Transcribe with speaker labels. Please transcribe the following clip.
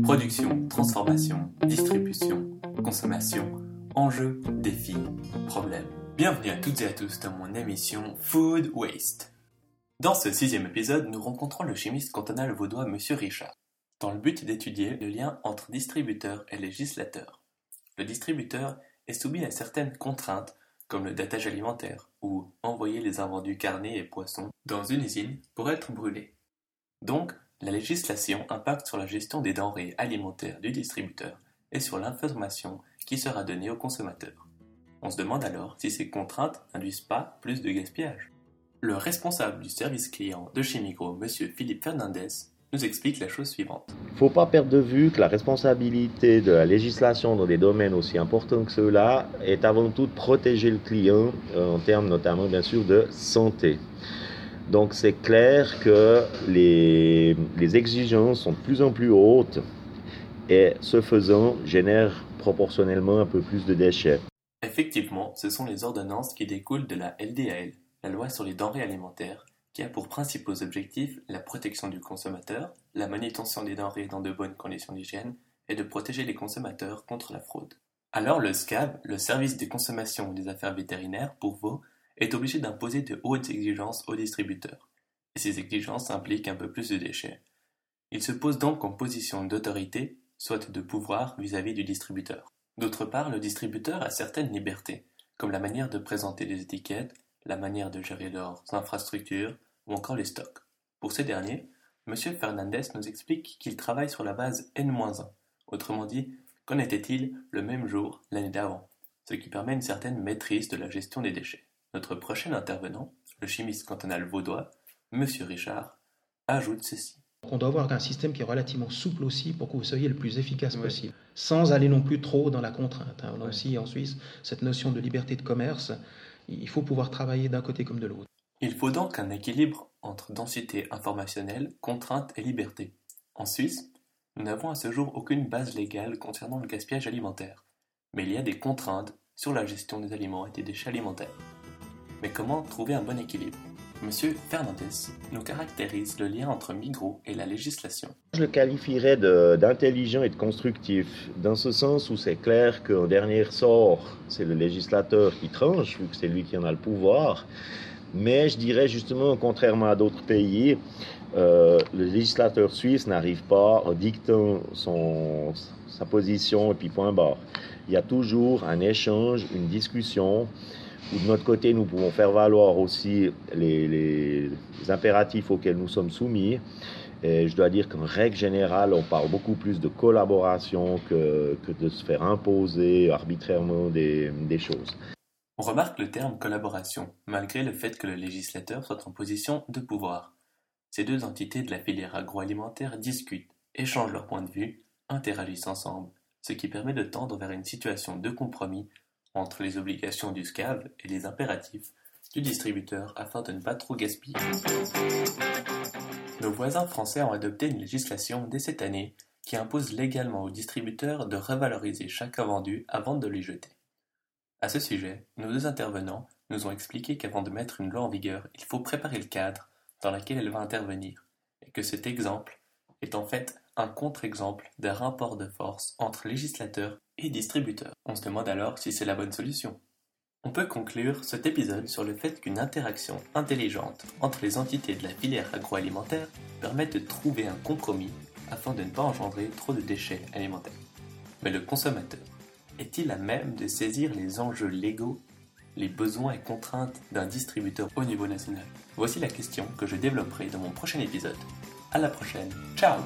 Speaker 1: Production, transformation, distribution, consommation, enjeux, défis, problèmes. Bienvenue à toutes et à tous dans mon émission Food Waste. Dans ce sixième épisode, nous rencontrons le chimiste cantonal vaudois Monsieur Richard, dans le but d'étudier le lien entre distributeur et législateur. Le distributeur est soumis à certaines contraintes comme le datage alimentaire ou envoyer les invendus carnés et poissons dans une usine pour être brûlés. Donc, la législation impacte sur la gestion des denrées alimentaires du distributeur et sur l'information qui sera donnée aux consommateurs. On se demande alors si ces contraintes n'induisent pas plus de gaspillage. Le responsable du service client de chez Migros, M. Philippe Fernandez, nous explique la chose suivante.
Speaker 2: Il ne faut pas perdre de vue que la responsabilité de la législation dans des domaines aussi importants que ceux-là est avant tout de protéger le client euh, en termes notamment bien sûr de santé. Donc c'est clair que les, exigences sont de plus en plus hautes et ce faisant génèrent proportionnellement un peu plus de déchets.
Speaker 1: Effectivement, ce sont les ordonnances qui découlent de la LDAL, la loi sur les denrées alimentaires, qui a pour principaux objectifs la protection du consommateur, la manutention des denrées dans de bonnes conditions d'hygiène et de protéger les consommateurs contre la fraude. Alors le SCAV, le service de consommation des affaires vétérinaires pour vous, est obligé d'imposer de hautes exigences aux distributeurs, et ces exigences impliquent un peu plus de déchets. Il se pose donc en position d'autorité, soit de pouvoir vis-à-vis du distributeur. D'autre part, le distributeur a certaines libertés, comme la manière de présenter les étiquettes, la manière de gérer leurs infrastructures ou encore les stocks. Pour ces derniers, M. Fernandez nous explique qu'il travaille sur la base N-1, autrement dit, qu'en était-il le même jour l'année d'avant, ce qui permet une certaine maîtrise de la gestion des déchets. Notre prochain intervenant, le chimiste cantonal vaudois, M. Richard, ajoute ceci.
Speaker 3: On doit avoir un système qui est relativement souple aussi pour que vous soyez le plus efficace possible, sans aller non plus trop dans la contrainte. On a aussi en Suisse cette notion de liberté de commerce. Il faut pouvoir travailler d'un côté comme de l'autre.
Speaker 1: Il faut donc un équilibre entre densité informationnelle, contrainte et liberté. En Suisse, nous n'avons à ce jour aucune base légale concernant le gaspillage alimentaire, mais il y a des contraintes sur la gestion des aliments et des déchets alimentaires. Mais comment trouver un bon équilibre? Monsieur Fernandez nous caractérise le lien entre Migros et la législation.
Speaker 2: Je le qualifierais d'intelligent et de constructif, dans ce sens où c'est clair qu'en dernier sort, c'est le législateur qui tranche, vu que c'est lui qui en a le pouvoir. Mais je dirais justement, contrairement à d'autres pays, euh, le législateur suisse n'arrive pas en dictant son, sa position et puis point barre. Il y a toujours un échange, une discussion de notre côté, nous pouvons faire valoir aussi les, impératifs auxquels nous sommes soumis. Et je dois dire qu'en règle générale, on parle beaucoup plus de collaboration que, de se faire imposer arbitrairement des, des choses.
Speaker 1: On remarque le terme collaboration, malgré le fait que le législateur soit en position de pouvoir. Ces deux entités de la filière agroalimentaire discutent, échangent leurs points de vue, interagissent ensemble, ce qui permet de tendre vers une situation de compromis entre les obligations du SCAV et les impératifs du distributeur afin de ne pas trop gaspiller. Nos voisins français ont adopté une législation dès cette année qui impose légalement aux distributeurs de revaloriser chaque vendu avant de les jeter. À ce sujet, nos deux intervenants nous ont expliqué qu'avant de mettre une loi en vigueur, il faut préparer le cadre dans lequel elle va intervenir, et que cet exemple est en fait un contre-exemple d'un rapport de force entre législateurs On se demande alors si c'est la bonne solution. On peut conclure cet épisode sur le fait qu'une interaction intelligente entre les entités de la filière agroalimentaire permet de trouver un compromis afin de ne pas engendrer trop de déchets alimentaires. Mais le consommateur est-il à même de saisir les enjeux légaux, les besoins et contraintes d'un distributeur au niveau national? Voici la question que je développerai dans mon prochain épisode. À la prochaine. Ciao